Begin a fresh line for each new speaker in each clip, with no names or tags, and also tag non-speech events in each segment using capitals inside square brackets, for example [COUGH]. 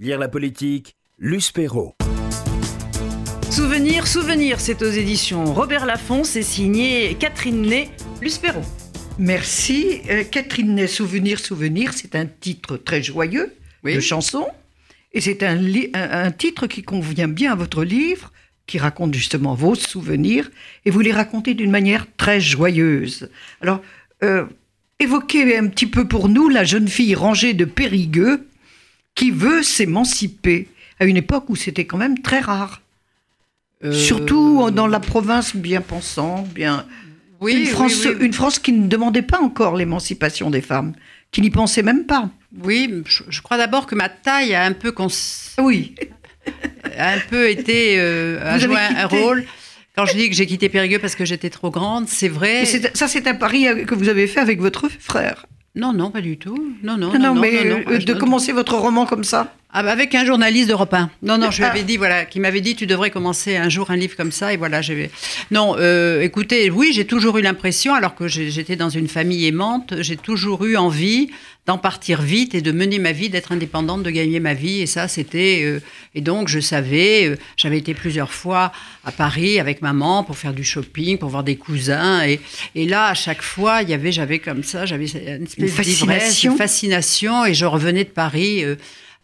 Lire la politique, Luce Perrault.
Souvenir, souvenir, c'est aux éditions Robert Laffont, c'est signé Catherine Ney, Luce Perrault.
Merci. Euh, Catherine Ney, Souvenir, souvenir, c'est un titre très joyeux
Oui.
de chanson. Et c'est un, li- un- un titre qui convient bien à votre livre, qui raconte justement vos souvenirs. Et vous les racontez d'une manière très joyeuse. Alors, euh, évoquez un petit peu pour nous la jeune fille rangée de Périgueux qui veut s'émanciper à une époque où c'était quand même très rare.
Euh,
Surtout dans la province bien pensante, bien.
oui,
une, France,
oui,
une France qui ne demandait pas encore l'émancipation des femmes, qui n'y pensait même pas.
Oui, je, je crois d'abord que ma taille a un peu, cons-
Oui, [LAUGHS]
a un peu été euh, a joué un rôle. Quand je dis que j'ai quitté Périgueux parce que j'étais trop grande, c'est vrai.
Et ça c'est un pari que vous avez fait avec votre frère.
Non, non, pas du tout. Non, non,
Non,
non, non,
mais
non, non.
euh, de commencer votre roman comme ça?
Ah, bah, avec un journaliste d'Europe 1. Non, non, je lui avais dit, voilà, qui m'avait dit, tu devrais commencer un jour un livre comme ça, et voilà, j'ai. Non, euh, écoutez, oui, j'ai toujours eu l'impression, alors que j'étais dans une famille aimante, j'ai toujours eu envie d'en partir vite et de mener ma vie, d'être indépendante, de gagner ma vie, et ça, c'était. euh, et donc, je savais, euh, j'avais été plusieurs fois à Paris avec maman pour faire du shopping, pour voir des cousins, et, et là, à chaque fois, il y avait, j'avais comme ça, j'avais une espèce
Une fascination.
une fascination, et je revenais de Paris.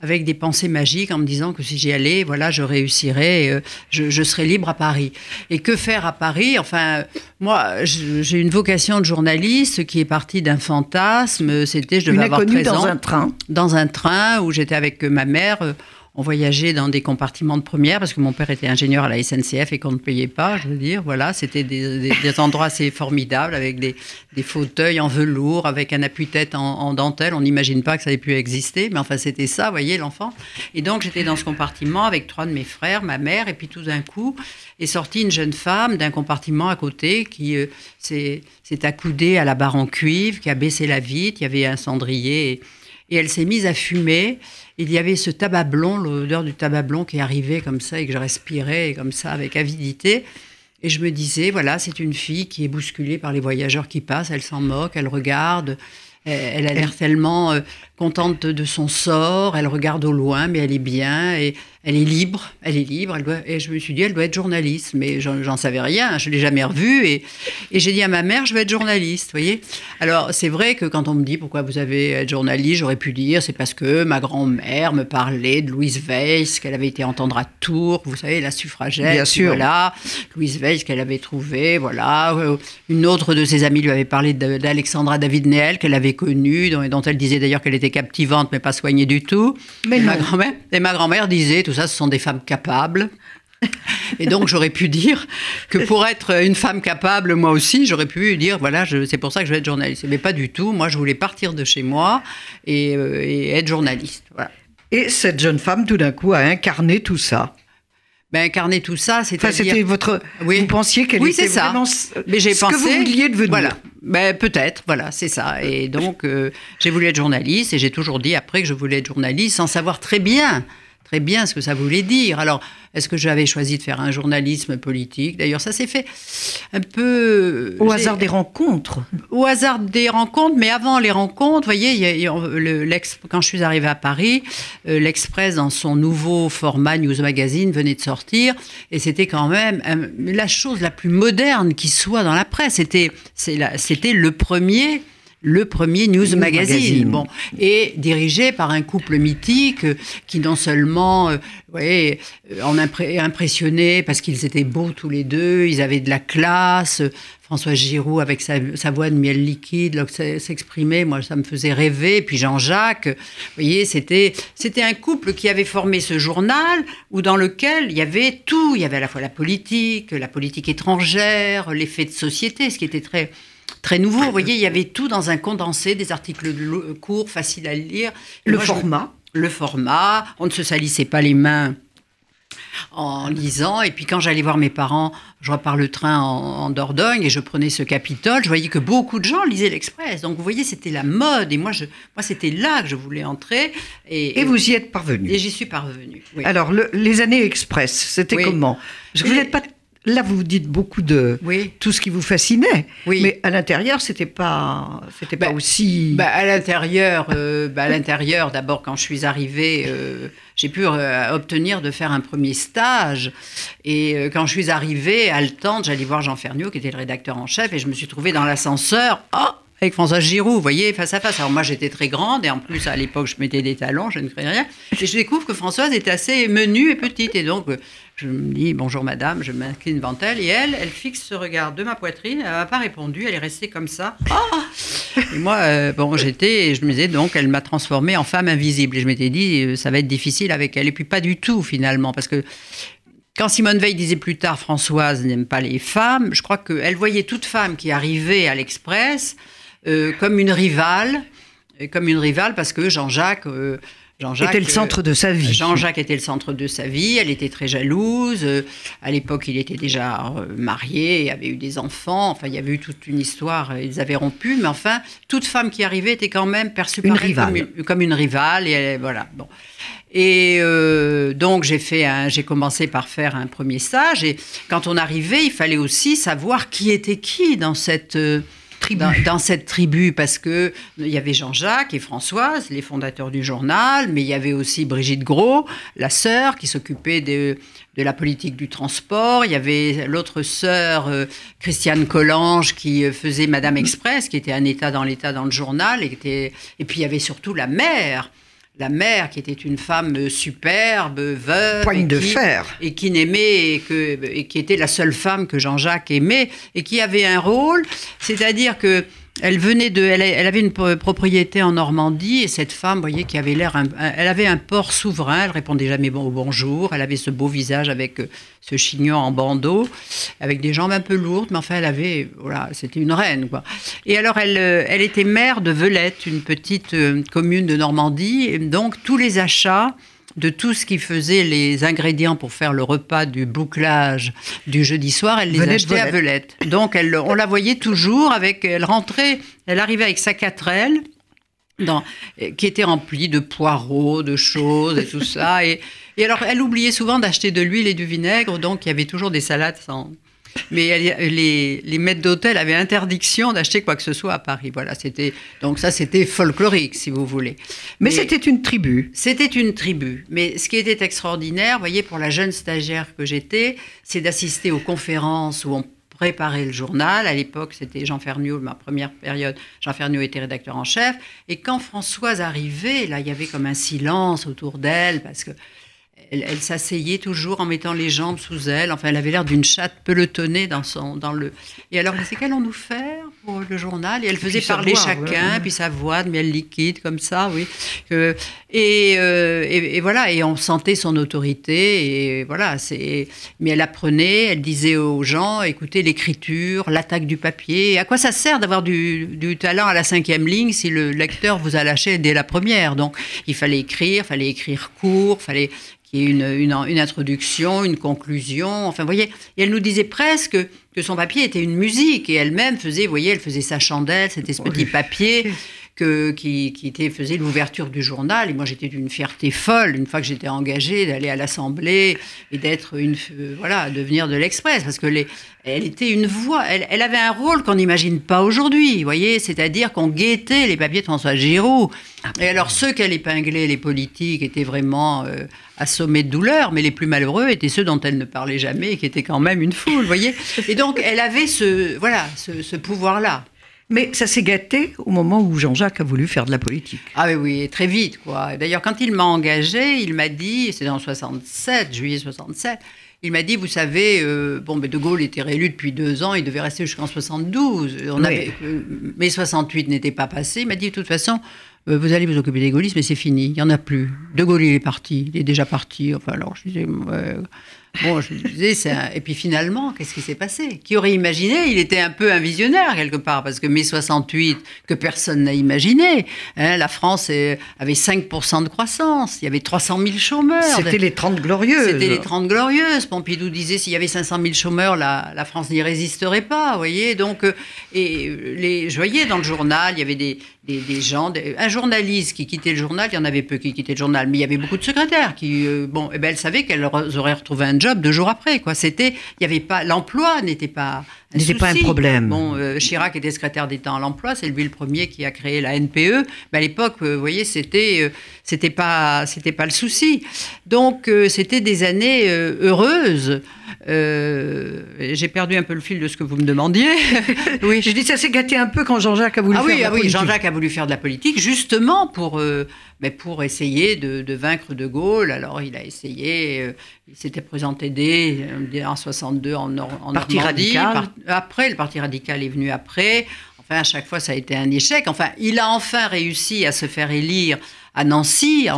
Euh, avec des pensées magiques en me disant que si j'y allais, voilà, je réussirais, euh, je, je serais libre à Paris. Et que faire à Paris? Enfin, euh, moi, j'ai une vocation de journaliste qui est partie d'un fantasme. C'était, je devais
Une
avoir
inconnue
13 ans,
dans un train.
dans un train où j'étais avec euh, ma mère. On voyageait dans des compartiments de première parce que mon père était ingénieur à la SNCF et qu'on ne payait pas, je veux dire. Voilà, c'était des, endroits assez formidables avec des, fauteuils en velours, avec un appui-tête en, en dentelle. On n'imagine pas que ça ait pu exister, mais enfin, c'était ça, voyez, l'enfant. Et donc, j'étais dans ce compartiment avec trois de mes frères, ma mère, et puis tout d'un coup est sortie une jeune femme d'un compartiment à côté qui euh, s'est accoudée à la barre en cuivre, qui a baissé la vitre, il y avait un cendrier. Et elle s'est mise à fumer. Il y avait ce tabac blond, l'odeur du tabac blond qui arrivait comme ça et que je respirais comme ça avec avidité. Et je me disais, voilà, c'est une fille qui est bousculée par les voyageurs qui passent, elle s'en moque, elle regarde, elle, elle a l'air tellement euh, contente de son sort, elle regarde au loin, mais elle est bien, et elle est libre, elle est libre, elle doit, et je me suis dit, elle doit être journaliste, mais j'en savais rien, je ne l'ai jamais revue, et, et j'ai dit à ma mère, je vais être journaliste, vous voyez. Alors, c'est vrai que quand on me dit pourquoi vous avez être journaliste, j'aurais pu dire, c'est parce que ma grand-mère me parlait de Louise Weiss, qu'elle avait été entendre à Tours, vous savez, la suffragette,
Bien sûr.
voilà, Louise Weiss qu'elle avait trouvée, voilà. Euh, Une autre de ses amies lui avait parlé d'Alexandra David Neel, qu'elle avait connue, dont, dont elle disait d'ailleurs qu'elle était captivante, mais pas soignée du tout.
Mais
et, ma grand-mère, et ma grand-mère disait, tout ça, ce sont des femmes capables. [LAUGHS] Et donc j'aurais pu dire que pour être une femme capable, moi aussi, j'aurais pu dire, voilà, c'est pour ça que je vais être journaliste. Mais pas du tout. Moi, je voulais partir de chez moi et, euh, et être journaliste. Voilà.
Et cette jeune femme, tout d'un coup, a incarné tout ça.
Ben, incarner tout ça,
Enfin, c'était votre.
Oui.
Vous pensiez qu'elle
Oui,
était
ça.
vraiment
Mais j'ai pensé.
que vous vouliez devenir.
Voilà. Ben, peut-être, voilà, c'est ça. Et donc, euh, j'ai voulu être journaliste et j'ai toujours dit après que je voulais être journaliste sans savoir très bien, très bien ce que ça voulait dire. Alors, est-ce que j'avais choisi de faire un journalisme politique? D'ailleurs, ça s'est fait un peu.
Au hasard des rencontres.
au hasard des rencontres, mais avant les rencontres, vous voyez, il y a- il y a- le- l'ex- quand je suis arrivée à Paris, euh, l'Express, dans son nouveau format News Magazine, venait de sortir, et c'était quand même euh, la chose la plus moderne qui soit dans la presse. C'était le premier le premier News,
News
Magazine,
Magazine.
bon, et dirigé par un couple mythique euh, qui non seulement euh, ouais, euh, en impré- impressionnait parce qu'ils étaient beaux tous les deux, ils avaient de la classe. euh, François Giroud avec sa, sa voix de miel liquide, s'exprimait, moi ça me faisait rêver. Puis Jean-Jacques, vous voyez, c'était c'était un couple qui avait formé ce journal où dans lequel il y avait tout, il y avait à la fois la politique, la politique étrangère, les faits de société, ce qui était très très nouveau. Vous voyez, il y avait tout dans un condensé, des articles courts, faciles à lire.
Le
moi, je-
format.
le format, on ne se salissait pas les mains en lisant. Et puis quand j'allais voir mes parents, je repars le train en, en Dordogne et je prenais ce Capitole, je voyais que beaucoup de gens lisaient l'Express. Donc vous voyez, c'était la mode. Et moi, je, moi c'était là que je voulais entrer. Et,
Et vous y êtes parvenu.
et j'y suis parvenue. oui.
Alors, le- les années express, c'était
Oui.
comment? Vous n'êtes pas là, vous dites beaucoup de
Oui.
tout ce qui vous fascinait.
Oui.
Mais à l'intérieur, c'était pas, c'était pas
Bah,
aussi.
Bah, à l'intérieur, euh, bah, à l'intérieur, d'abord quand je suis arrivée, euh, j'ai pu euh, obtenir de faire un premier stage. Et quand je suis arrivée, haletante, j'allais voir Jean Ferniaud, qui était le rédacteur en chef, et je me suis trouvée dans l'ascenseur. Oh avec François Giroud, vous voyez, face à face. Alors moi, j'étais très grande, et en plus, à l'époque, je mettais des talons, je ne créais rien. Et je découvre que Françoise était assez menue et petite. Et donc, je me dis, bonjour madame, je m'incline devant elle, et elle, elle fixe ce regard de ma poitrine, elle n'a pas répondu, elle est restée comme ça. Ah et moi, euh, bon, j'étais, je me disais, donc, elle m'a transformée en femme invisible. Et je m'étais dit, euh, ça va être difficile avec elle. Et puis, pas du tout, finalement, parce que quand Simone Veil disait plus tard, Françoise n'aime pas les femmes, je crois qu'elle voyait toute femme qui arrivait à l'Express euh, comme une rivale, euh, comme une rivale, parce que Jean-Jacques. euh, Jean-Jacques
C'était le centre de sa vie.
Jean-Jacques était le centre de sa vie, elle était très jalouse. À l'époque, il était déjà marié, avait eu des enfants. Enfin, il y avait eu toute une histoire, ils avaient rompu. Mais enfin, toute femme qui arrivait était quand même perçue
Une
par
rivale.
Comme, une, comme une rivale. Et elle- voilà. Bon. Et euh, donc, j'ai fait j'ai commencé par faire un premier stage. Et quand on arrivait, il fallait aussi savoir qui était qui dans cette. Dans, cette tribu, parce que il y avait Jean-Jacques et Françoise, les fondateurs du journal, mais il y avait aussi Brigitte Gros, la sœur, qui s'occupait de, de la politique du transport. Il y avait l'autre sœur, euh, Christiane Collange, qui euh, faisait Madame Express, qui était un état dans l'état dans le journal. Et, et puis il y avait surtout la mère. La mère, qui était une femme superbe, veuve.
Poigne de fer.
et qui n'aimait et, que, et qui était la seule femme que Jean-Jacques aimait et qui avait un rôle, c'est-à-dire que elle venait de, elle, avait une pro- propriété en Normandie et cette femme, vous voyez, qui avait l'air, elle avait un port souverain, elle répondait jamais au bonjour, elle avait ce beau visage avec euh, ce chignon en bandeau, avec des jambes un peu lourdes, mais enfin elle avait, voilà, c'était une reine quoi. Et alors elle, euh, elle était maire de Velette, une petite euh, commune de Normandie, et donc tous les achats de tout ce qui faisait les ingrédients pour faire le repas du bouclage du jeudi soir, elle les achetait à Velette. Donc elle, on la voyait toujours avec, elle rentrait, elle arrivait avec sa quatrelle. Dans, qui était remplie de poireaux, de choses et tout ça. Et, et alors, elle oubliait souvent d'acheter de l'huile et du vinaigre, donc il y avait toujours des salades sans. Mais les, les maîtres d'hôtel avaient interdiction d'acheter quoi que ce soit à Paris. Voilà, c'était donc ça, c'était folklorique, si vous voulez.
Mais c'était une tribu.
C'était une tribu. Mais ce qui était extraordinaire, vous voyez, pour la jeune stagiaire que j'étais, c'est d'assister aux conférences où on préparait le journal. À l'époque, c'était Jean Ferniaud, ma première période. Jean Ferniaud était rédacteur en chef. Et quand Françoise arrivait, là, il y avait comme un silence autour d'elle parce que elle, elle s'asseyait toujours en mettant les jambes sous elle. Enfin, elle avait l'air d'une chatte pelotonnée dans, son, dans le. Et alors, c'est qu'allons-nous faire pour le journal Et elle faisait
sa
parler
voix,
chacun,
ouais.
puis sa voix de miel liquide, comme ça, oui. Euh, et, euh, et, et voilà, et on sentait son autorité. Et voilà, c'est. Mais elle apprenait, elle disait aux gens écoutez, l'écriture, l'attaque du papier. À quoi ça sert d'avoir du, du talent à la cinquième ligne si le lecteur vous a lâché dès la première? Donc, il fallait écrire, fallait écrire court, fallait qu'il y ait une, une, une introduction, une conclusion. Enfin, vous voyez, et elle nous disait presque que son papier était une musique et elle-même faisait, vous voyez, elle faisait sa chandelle, c'était ce petit papier que, qui, qui était, faisait l'ouverture du journal. Et moi, j'étais d'une fierté folle, une fois que j'étais engagée, d'aller à l'Assemblée et d'être une, euh, voilà, de venir de l'Express, parce que les, elle était une voix, elle, elle avait un rôle qu'on n'imagine pas aujourd'hui, vous voyez, c'est-à-dire qu'on guettait les papiers de François Giroud. Et alors, ceux qu'elle épinglait, les politiques, étaient vraiment euh, assommés de douleur, mais les plus malheureux étaient ceux dont elle ne parlait jamais et qui étaient quand même une foule, vous voyez. Et donc, elle avait ce, voilà, ce, ce pouvoir-là.
Mais ça s'est gâté au moment où Jean-Jacques a voulu faire de la politique.
Ah oui, oui, très vite, quoi. D'ailleurs, quand il m'a engagé, il m'a dit, c'est en 67, juillet 67, il m'a dit, vous savez, euh, bon, mais De Gaulle était réélu depuis deux ans, il devait rester jusqu'en 72. On
Oui.
avait, euh, mai 68 n'était pas passé. Il m'a dit, de toute façon, euh, vous allez vous occuper des gaullistes, mais c'est fini, il n'y en a plus. De Gaulle, il est parti, il est déjà parti. Enfin, alors, je disais, ouais, Bon, je disais, un- et puis finalement, qu'est-ce qui s'est passé? Qui aurait imaginé? Il était un peu un visionnaire quelque part, parce que mai 68, que personne n'a imaginé, hein, la France euh, avait 5% de croissance, il y avait 300 000 chômeurs.
C'était les 30 glorieuses.
C'était les 30 glorieuses. Pompidou disait s'il y avait 500 000 chômeurs, la, la France n'y résisterait pas, vous voyez. Donc, euh, et euh, les, je voyais dans le journal, il y avait des, des, gens, un journaliste qui quittait le journal, il y en avait peu qui quittaient le journal, mais il y avait beaucoup de secrétaires qui, euh, bon, eh ben, elles savaient qu'elles auraient retrouvé un job deux jours après. Quoi. C'était, il y avait pas, l'emploi n'était pas
N'était pas un problème.
Bon, euh, Chirac était secrétaire d'État en l'emploi, c'est lui le premier qui a créé la NPE. Mais à l'époque, euh, vous voyez, c'était, euh, c'était pas, c'était pas le souci. Donc, euh, c'était des années heureuses. J'ai perdu un peu le fil de ce que vous me demandiez. [LAUGHS] oui,
Je dis ça s'est gâté un peu quand Jean-Jacques a voulu
ah
faire
oui,
de la
ah oui. Jean-Jacques a voulu faire de la politique justement pour, mais pour essayer de, de vaincre De Gaulle. Alors il a essayé, euh, il s'était présenté dès, euh, dès en 62 en, Nor- en
Parti
Normandie.
radical.
après, le Parti radical est venu après. Enfin, à chaque fois, ça a été un échec. Enfin, il a enfin réussi à se faire élire à Nancy.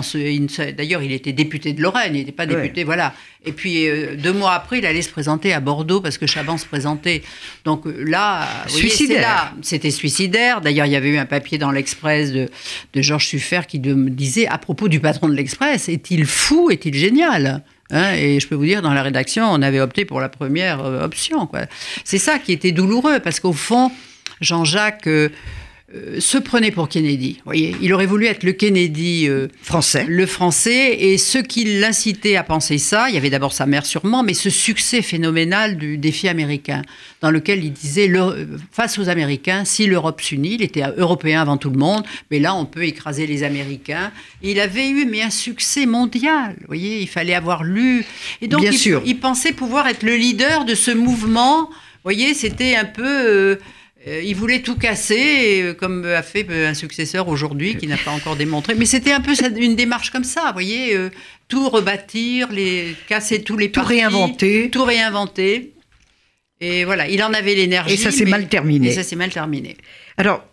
D'ailleurs, il était député de Lorraine, il n'était pas
Ouais.
député, voilà. Et puis, euh, deux mois après, il allait se présenter à Bordeaux parce que Chaban se présentait. Donc euh, là,
Suicidaire.
c'était suicidaire. D'ailleurs, il y avait eu un papier dans l'Express de, de Georges Suffert qui de- me disait à propos du patron de l'Express est-il fou Est-il génial Hein, et je peux vous dire, dans la rédaction, on avait opté pour la première euh, option. C'est ça qui était douloureux, parce qu'au fond, Jean-Jacques euh, euh, se prenait pour Kennedy. Vous voyez, il aurait voulu être le Kennedy euh,
Français.
le français. Et ce qui l'incitait à penser ça, il y avait d'abord sa mère sûrement, mais ce succès phénoménal du défi américain, dans lequel il disait, le- face aux Américains, si l'Europe s'unit, il était européen avant tout le monde, mais là on peut écraser les Américains. Et il avait eu mais un succès mondial. Vous voyez, il fallait avoir lu. Et donc
Bien
il,
sûr.
il pensait pouvoir être le leader de ce mouvement. Vous voyez, c'était un peu. euh, euh, il voulait tout casser, euh, comme a fait euh, un successeur aujourd'hui qui n'a pas encore démontré. Mais c'était un peu une démarche comme ça, vous voyez, euh, tout rebâtir, les, casser tous les
Tout
partis,
réinventer.
tout réinventer. Et voilà, il en avait l'énergie.
Et ça s'est mal terminé.
Et ça s'est mal terminé.
Alors,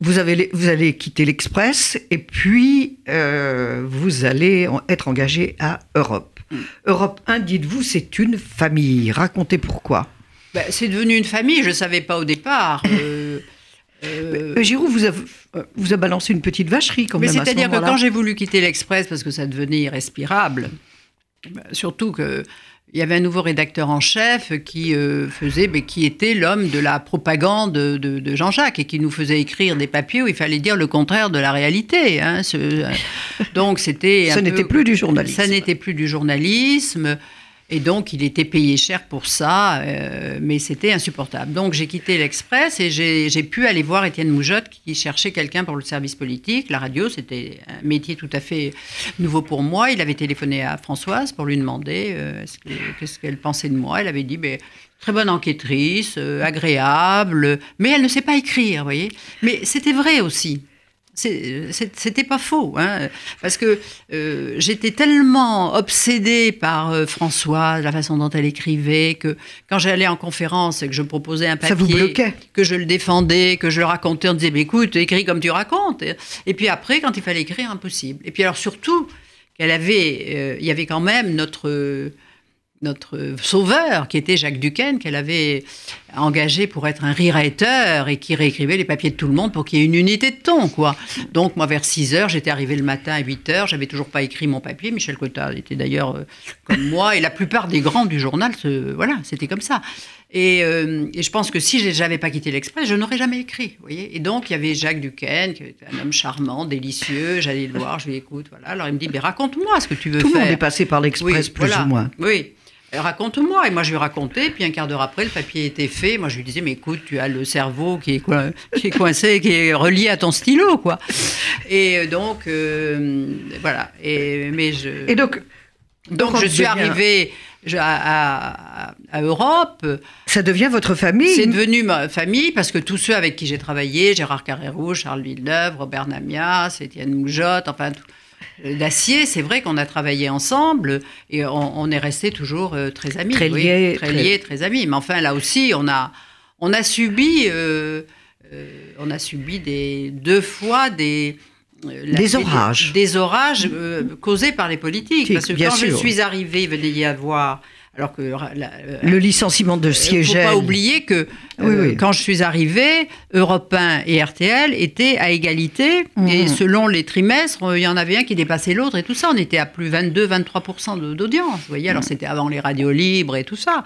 vous, avez, vous allez quitter l'Express et puis euh, vous allez être engagé à Europe.
Mm.
Europe 1, dites-vous, c'est une famille. Racontez pourquoi.
Ben, c'est devenu une famille, je ne savais pas au départ. euh, euh,
Giroud vous a, vous a balancé une petite vacherie quand
Mais
même. ce
c'est-à-dire que quand j'ai voulu quitter l'Express parce que ça devenait irrespirable, ben, surtout que il y avait un nouveau rédacteur en chef qui euh, faisait, mais qui était l'homme de la propagande de, de Jean-Jacques et qui nous faisait écrire des papiers où il fallait dire le contraire de la réalité. hein, ce- euh, donc c'était
Ça
un
n'était plus du journalisme.
Ça n'était plus du journalisme. Et donc, il était payé cher pour ça, euh, mais c'était insupportable. Donc, j'ai quitté l'Express et j'ai pu aller voir Étienne Moujotte qui cherchait quelqu'un pour le service politique. La radio, c'était un métier tout à fait nouveau pour moi. Il avait téléphoné à Françoise pour lui demander euh, est-ce que- qu'est-ce qu'elle pensait de moi. Elle avait dit mais, très bonne enquêtrice, euh, agréable, mais elle ne sait pas écrire, vous voyez. Mais c'était vrai aussi. C'est- C'était pas faux, hein, parce que euh, j'étais tellement obsédée par euh, Françoise, la façon dont elle écrivait, que quand j'allais en conférence et que je proposais un papier,
Ça vous bloquait.
que je le défendais, que je le racontais, on disait mais écoute, écris comme tu racontes. Et puis après, quand il fallait écrire, impossible. Et puis alors surtout qu'elle avait, euh, il y avait quand même notre notre sauveur, qui était Jacques Duquesne, qu'elle avait engagé pour être un rewriter et qui réécrivait les papiers de tout le monde pour qu'il y ait une unité de ton, quoi. Donc, moi, vers 6 heures, j'étais arrivée le matin à 8 heures, j'avais toujours pas écrit mon papier. Michel Cottard était d'ailleurs euh, comme moi, et la plupart des grands du journal, voilà, c'était comme ça. Et, euh, et je pense que si j'avais pas quitté l'Express, je n'aurais jamais écrit, vous voyez. Et donc, il y avait Jacques Duquesne, qui était un homme charmant, délicieux. J'allais le voir, je lui écoute, voilà. Alors, il me dit, mais raconte-moi ce que tu veux
Tout le
faire.
monde est passé par l'Express,
Oui,
plus
voilà.
ou moins.
Oui. Raconte-moi. Et moi, je lui racontais. Puis un quart d'heure après, le papier était fait. Moi, je lui disais, mais écoute, tu as le cerveau qui est, coin- qui est coincé, qui est relié à ton stylo, quoi. Et donc, euh, voilà. Et, mais je,
Et donc,
donc, je suis arrivée je- à, à- à Europe.
ça devient votre famille.
C'est devenu ma famille parce que tous ceux avec qui j'ai travaillé, Gérard Carrérou, Charles Villeneuve, Robert Namias, Étienne Moujotte, enfin, tout- d'acier, c'est vrai qu'on a travaillé ensemble et on, on est resté toujours euh, très amis.
Très
oui,
liés,
très
très-
liés, très amis. Mais enfin, là aussi, on a, on a subi, euh, euh, on a subi des, deux fois des. la-
Des orages.
Des, orages euh, causés par les politiques. Parce que
bien
quand je suis arrivée, il venait y avoir. Alors que la- euh,
Le licenciement de
il ne faut
Siegel.
pas oublier que
Oui,
euh,
oui.
quand je suis arrivée, Europe 1 et RTL étaient à égalité.
Mhm.
Et selon les trimestres, euh, il y en avait un qui dépassait l'autre et tout ça. On était à plus 22-23% de- d'audience. Vous voyez, alors
Mhm.
c'était avant les radios libres et tout ça.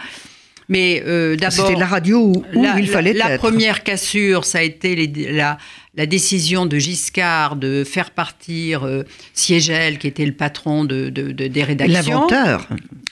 Mais euh, d'abord.
C'était la radio où, où
la,
il
la-
fallait
la
être.
première cassure, ça a été les- la, la décision de Giscard de faire partir euh, Siegel, qui était le patron de, de- de- des rédactions.
L'inventeur.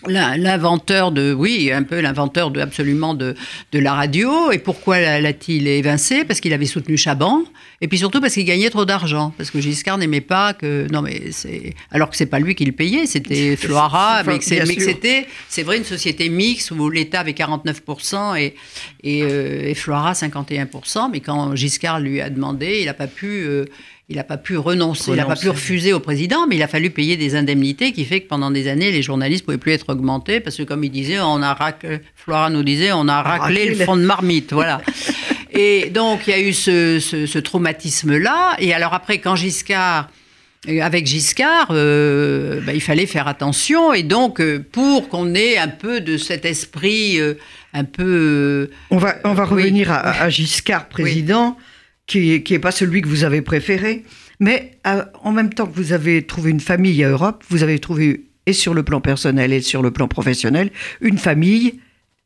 L'in- L'inventeur de, oui, un peu l'inventeur de absolument de, de la radio. Et pourquoi l'a- l'a-t-il évincé? Parce qu'il avait soutenu Chaban. Et puis surtout parce qu'il gagnait trop d'argent. Parce que Giscard n'aimait pas que. Non, mais c'est. Alors que c'est pas lui qui le payait, c'était Floira. mais c'était, c'est vrai, une société mixte où l'État avait 49% et, et, euh, et Floira 51%. Mais quand Giscard lui a demandé, il n'a pas pu. euh, il pas pu renoncer, il n'a pas pu refuser au président, mais il a fallu payer des indemnités qui fait que pendant des années, les journalistes ne pouvaient plus être augmentés parce que, comme il disait, on a raclé, Flora nous disait, on a raclé
Raclé
le fond de marmite, voilà. [LAUGHS] Et donc, il y a eu ce, ce- ce traumatisme-là. Et alors après, quand Giscard, euh, avec Giscard, euh, bah, il fallait faire attention. Et donc, euh, pour qu'on ait un peu de cet esprit euh, un peu...
On va, on va
Oui.
revenir à, à Giscard, président, qui n'est pas celui que vous avez préféré. Mais euh, en même temps que vous avez trouvé une famille à Europe, vous avez trouvé, et sur le plan personnel et sur le plan professionnel, une famille,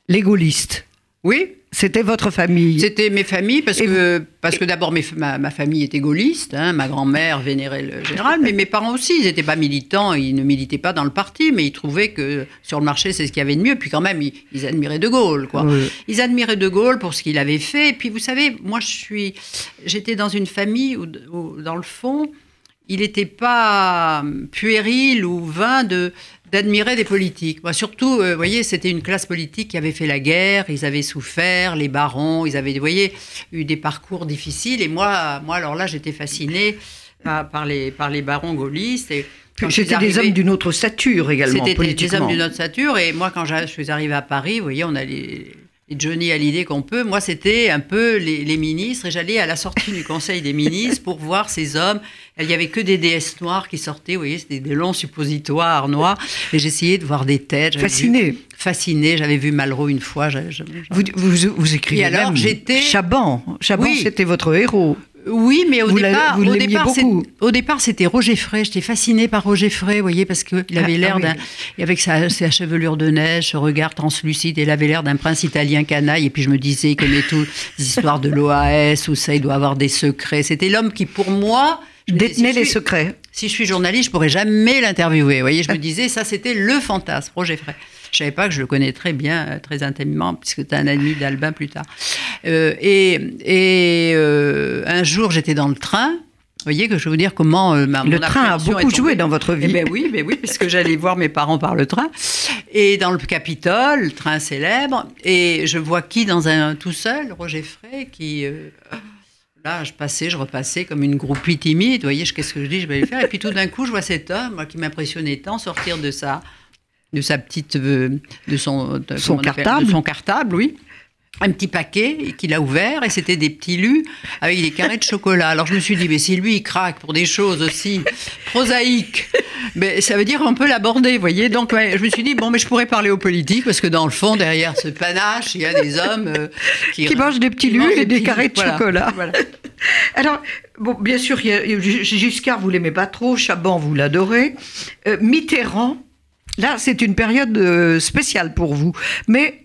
les gaullistes.
Oui,
C'était votre famille.
C'était mes familles, parce
Et
que, parce que d'abord, ma, ma famille était gaulliste, hein, ma grand-mère vénérait le général, mais mes parents aussi, ils n'étaient pas militants, ils ne militaient pas dans le parti, mais ils trouvaient que sur le marché, c'est ce qu'il y avait de mieux. Puis quand même, ils, ils admiraient De Gaulle, quoi.
Oui.
Ils admiraient De Gaulle pour ce qu'il avait fait. Et puis, vous savez, moi, je suis, j'étais dans une famille où, où, dans le fond, il n'était pas puéril ou vain de d'admirer des politiques. Moi, surtout, euh, vous voyez, c'était une classe politique qui avait fait la guerre, ils avaient souffert, les barons, ils avaient, vous voyez, eu des parcours difficiles. Et moi, moi alors là, j'étais fascinée par, par les, par les barons gaullistes. Et
C'était des hommes d'une autre stature également,
c'était des- hommes d'une autre stature. Et moi, quand je suis arrivée à Paris, vous voyez, on a les, les Johnny à l'idée qu'on peut. Moi, c'était un peu les, les ministres. Et j'allais à la sortie du Conseil des ministres pour voir ces hommes. Il n'y avait que des déesses noires qui sortaient. Vous voyez, c'était des longs suppositoires noirs. Et j'essayais de voir des têtes.
Fasciné.
Fascinée. J'avais vu Malraux une fois.
Vous, vous, vous écrivez
Et alors, j'étais-
Chaban. Chaban,
Oui.
c'était votre héros.
Oui, mais au
Vous
départ,
vous
au départ, au c'était Roger Frey. J'étais fascinée par Roger Frey, vous voyez, parce qu'il avait
Ah,
l'air
ah oui.
d'un, et avec sa, sa chevelure de neige, ce regard translucide, il avait l'air d'un prince italien canaille. Et puis je me disais, il connaît toutes les histoires de l'OAS, où ça, il doit avoir des secrets. C'était l'homme qui, pour moi,
Détenait
si
les
suis-
secrets.
Si je suis journaliste, je pourrais jamais l'interviewer. Vous voyez, je me disais, ça, c'était le fantasme, Roger Frey. Je savais pas que je le connais très bien, euh, très intimement, puisque c'était un ami d'Albin plus tard. Euh, et et euh, un jour, j'étais dans le train. Vous voyez que je vais vous dire comment euh, ma,
Le
mon
train a beaucoup joué dans votre vie.
Eh ben oui, ben oui, puisque j'allais voir mes parents par le train. Et dans le Capitole, le train célèbre, et je vois qui dans un tout seul, Roger Frey, qui euh, là, je passais, je repassais comme une groupie timide. Vous voyez, je- qu'est-ce que je dis, je vais le faire. Et puis tout d'un coup, je vois cet homme, moi, qui m'impressionnait tant, sortir de sa de sa petite euh, de son de- appelle-
cartable.
de son cartable, oui. Un petit paquet qu'il a ouvert et c'était des petits lus avec des carrés de chocolat. Alors je me suis dit, mais si lui il craque pour des choses aussi prosaïques, mais ça veut dire qu'on peut l'aborder, vous voyez. Donc ouais, je me suis dit, bon, mais je pourrais parler aux politiques parce que dans le fond, derrière ce panache, il y a des hommes euh, qui,
Qui mangent des petits
mangent
et des carrés de
Voilà,
chocolat.
voilà. [LAUGHS]
Alors, bon, bien sûr, il y a- il y a- Giscard, vous l'aimez pas trop, Chaban, vous l'adorez. Euh, Mitterrand, là, c'est une période euh, spéciale pour vous. Mais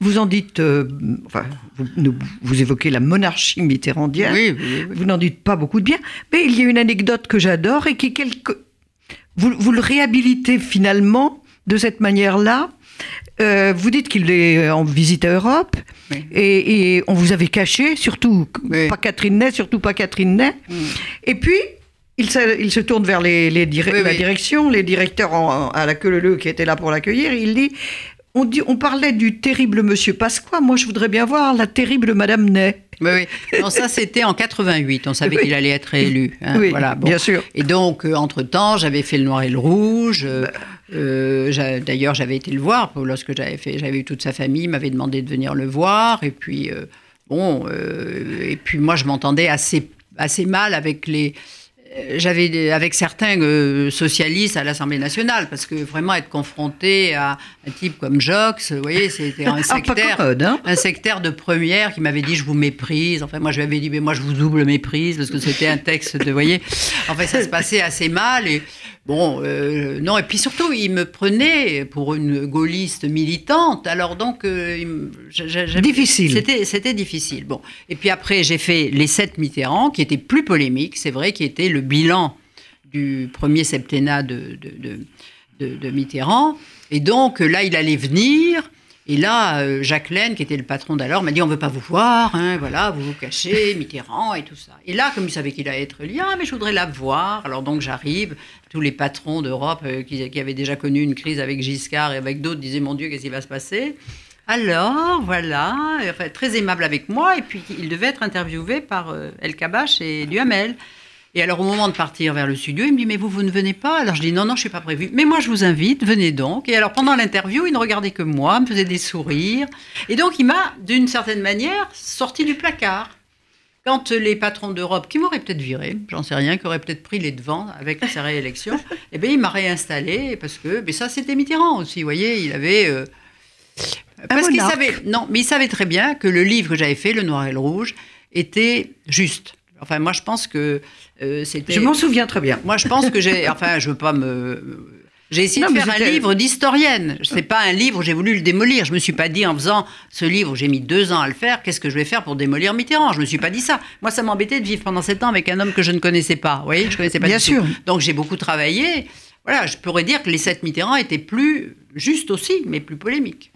vous en dites, euh, enfin, vous, vous évoquez la monarchie mitterrandienne.
Oui, oui, oui.
Vous n'en dites pas beaucoup de bien. Mais il y a une anecdote que j'adore et qui, quelque... vous, vous le réhabilitez finalement de cette manière-là. Euh, vous dites qu'il est en visite à Europe
Oui.
et, et on vous avait caché, surtout
Oui.
pas Catherine Ney, surtout pas Catherine Ney.
Mm.
Et puis, il se, il se tourne vers les, les dire-
Oui,
la direction, les directeurs en- à la queue leu qui étaient là pour l'accueillir. Il dit on, dit on parlait du terrible monsieur Pasqua, moi je voudrais bien voir la terrible madame Ney.
Oui, oui. Non, ça c'était en 88. On savait
Oui.
qu'il allait être élu. hein,
oui,
voilà, bon.
bien sûr.
Et donc, euh, entre-temps, j'avais fait le noir et le rouge. euh,
Bah.
euh, D'ailleurs, j'avais été le voir lorsque j'avais fait. J'avais eu toute sa famille, il m'avait demandé de venir le voir. Et puis, bon, et puis moi, je m'entendais assez, assez mal avec les. Euh, J'avais des- avec certains euh, socialistes à l'Assemblée nationale parce que vraiment être confronté à un type comme Jox, vous voyez, c'était un
Ah,
sectaire
commode, hein
un sectaire de première qui m'avait dit je vous méprise. Enfin, moi, je lui avais dit mais moi je vous double méprise parce que c'était un texte de, vous voyez. Enfin, ça se passait assez mal et Bon, euh, non, et puis surtout, il me prenait pour une gaulliste militante, alors donc... euh, me-
Difficile.
C'était, c'était difficile. Bon. Et puis après, j'ai fait les sept Mitterrand, qui étaient plus polémiques, c'est vrai, qui était le bilan du premier septennat de, de, de- de- de Mitterrand. Et donc, là, il allait venir. Et là, euh, Jacques Laine, qui était le patron d'alors, m'a dit on veut pas vous voir, hein, voilà, vous vous cachez, [LAUGHS] Mitterrand et tout ça. Et là, comme il savait qu'il allait être lié, ah, mais je voudrais la voir. Alors donc j'arrive, tous les patrons d'Europe euh, qui, qui avaient déjà connu une crise avec Giscard et avec d'autres disaient mon Dieu, qu'est-ce qui va se passer? Alors, voilà, enfin, très aimable avec moi, et puis il devait être interviewé par euh, El Kabash et Duhamel. Et alors, au moment de partir vers le studio, il me dit Mais vous, vous ne venez pas? Alors, je dis Non, non, je ne suis pas prévu. Mais moi, je vous invite, venez donc. Et alors, pendant l'interview, il ne regardait que moi, me faisait des sourires. Et donc, il m'a, d'une certaine manière, sorti du placard. Quand les patrons d'Europe, qui m'auraient peut-être viré, j'en sais rien, qui auraient peut-être pris les devants avec sa réélection, [LAUGHS] eh bien, il m'a réinstallé parce que, mais ça, c'était Mitterrand aussi, vous voyez, il avait. euh, parce qu'il savait, non, mais il savait très bien que le livre que j'avais fait, Le Noir et le Rouge, était juste. Enfin, moi, je pense que euh, c'était.
Je m'en souviens très bien.
Moi, je pense que j'ai. [LAUGHS] Enfin, je veux pas me. J'ai essayé
Non,
de faire un livre d'historienne. C'est pas un livre j'ai voulu le démolir. Je me suis pas dit en faisant ce livre, j'ai mis deux ans à le faire, qu'est-ce que je vais faire pour démolir Mitterrand? Je me suis pas dit ça. Moi, ça m'embêtait de vivre pendant sept ans avec un homme que je ne connaissais pas. Vous voyez, je connaissais pas
Bien
du
sûr.
tout. Donc, j'ai beaucoup travaillé. Voilà, je pourrais dire que les sept Mitterrand étaient plus justes aussi, mais plus polémiques.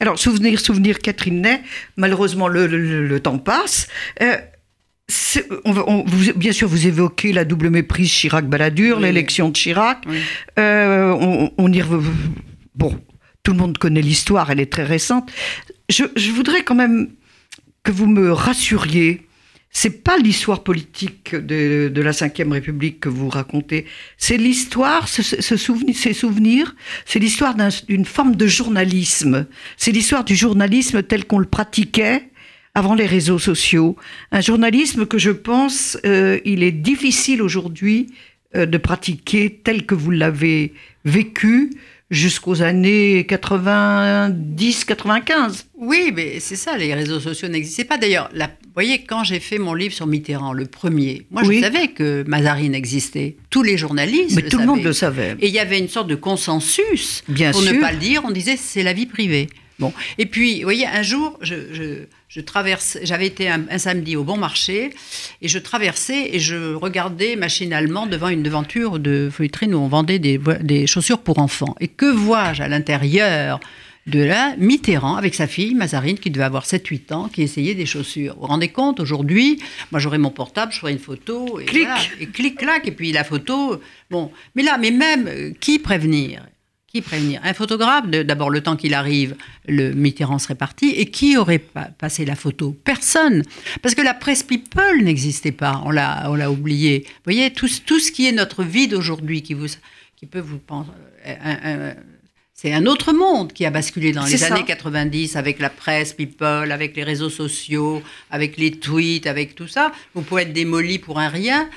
Alors, souvenir, souvenir, Catherine Ney, malheureusement, le, le- le temps passe. Euh, on va- on- vous- bien sûr, vous évoquez la double méprise Chirac-Balladur,
Oui.
l'élection de Chirac.
Oui.
Euh, on, on y rev- Bon, tout le monde connaît l'histoire, elle est très récente. Je, je voudrais quand même que vous me rassuriez. C'est pas l'histoire politique de, de la Ve République que vous racontez. C'est l'histoire, ce, ce souvenir, ces souvenirs, c'est l'histoire d'un- d'une forme de journalisme. C'est l'histoire du journalisme tel qu'on le pratiquait avant les réseaux sociaux. Un journalisme que je pense, euh, il est difficile aujourd'hui euh, de pratiquer tel que vous l'avez vécu jusqu'aux années 90-95.
Oui, mais c'est ça, les réseaux sociaux n'existaient pas. D'ailleurs, vous voyez, quand j'ai fait mon livre sur Mitterrand, le premier, moi
Oui.
je savais que Mazarine existait. Tous les journalistes.
Mais tout le monde
savaient.
le savait.
Et il y avait une sorte de consensus.
Bien
pour
sûr.
ne pas le dire, on disait c'est la vie privée. Bon. Et puis, vous voyez, un jour, je, je- je traverse, j'avais été un, un samedi au bon marché et je traversais et je regardais machinalement devant une devanture de vitrine où on vendait des chaussures pour enfants. Et que vois-je à l'intérieur de là? Mitterrand avec sa fille Mazarine qui devait avoir 7-8 ans, qui essayait des chaussures. Vous vous rendez compte, aujourd'hui, moi j'aurais mon portable, je ferais une photo, et,
Clic.
voilà, et clic, clac, et puis la photo. Bon, mais là, mais même, euh, qui prévenir? Qui prévenir Un photographe, d'abord le temps qu'il arrive, le Mitterrand serait parti, et qui aurait pa- passé la photo? Personne. Parce que la presse people n'existait pas, on l'a oublié. Vous voyez, tout, ce- tout ce qui est notre vie d'aujourd'hui, qui, vous, qui peut vous penser... un- c'est un autre monde qui a basculé dans les
ça.
années 90 avec la presse, people, avec les réseaux sociaux, avec les tweets, avec tout ça. Vous pouvez être démoli pour un rien.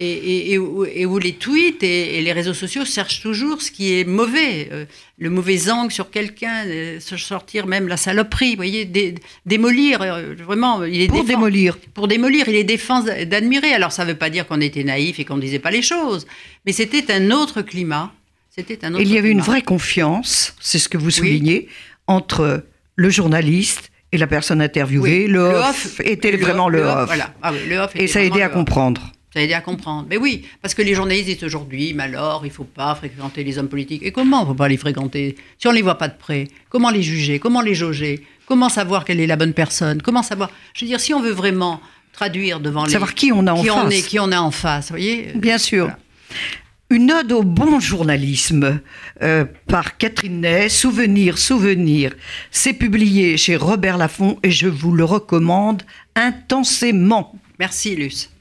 Et, et- et où, et où les tweets et, les réseaux sociaux cherchent toujours ce qui est mauvais, euh, le mauvais angle sur quelqu'un, euh, se sortir même la saloperie, vous voyez, dé- démolir, euh, vraiment, il est
Pour
défend-
démolir.
pour démolir, il est défense d'admirer. Alors ça ne veut pas dire qu'on était naïf et qu'on ne disait pas les choses, mais c'était un autre climat. C'était un autre
Il y avait une vraie confiance, c'est ce que vous soulignez, entre le journaliste et la personne interviewée.
Oui,
le, off, était
le
vraiment le off.
Voilà. Ah oui, le off
Et ça a aidé à
le
comprendre.
Ça a aidé à comprendre. Mais oui, parce que les journalistes disent aujourd'hui, mais alors, il ne faut pas fréquenter les hommes politiques. Et comment on ne peut pas les fréquenter Si on ne les voit pas de près, comment les juger? Comment les jauger? Comment savoir quelle est la bonne personne? Comment savoir? Je veux dire, si on veut vraiment traduire devant les...
Savoir qui on a en
qui on
face.
est, qui on a en face, vous voyez?
Bien sûr.
Voilà.
Une ode au bon journalisme euh, par Catherine Ney, Souvenir, Souvenir. C'est publié chez Robert Laffont et je vous le recommande intensément.
Merci, Luce.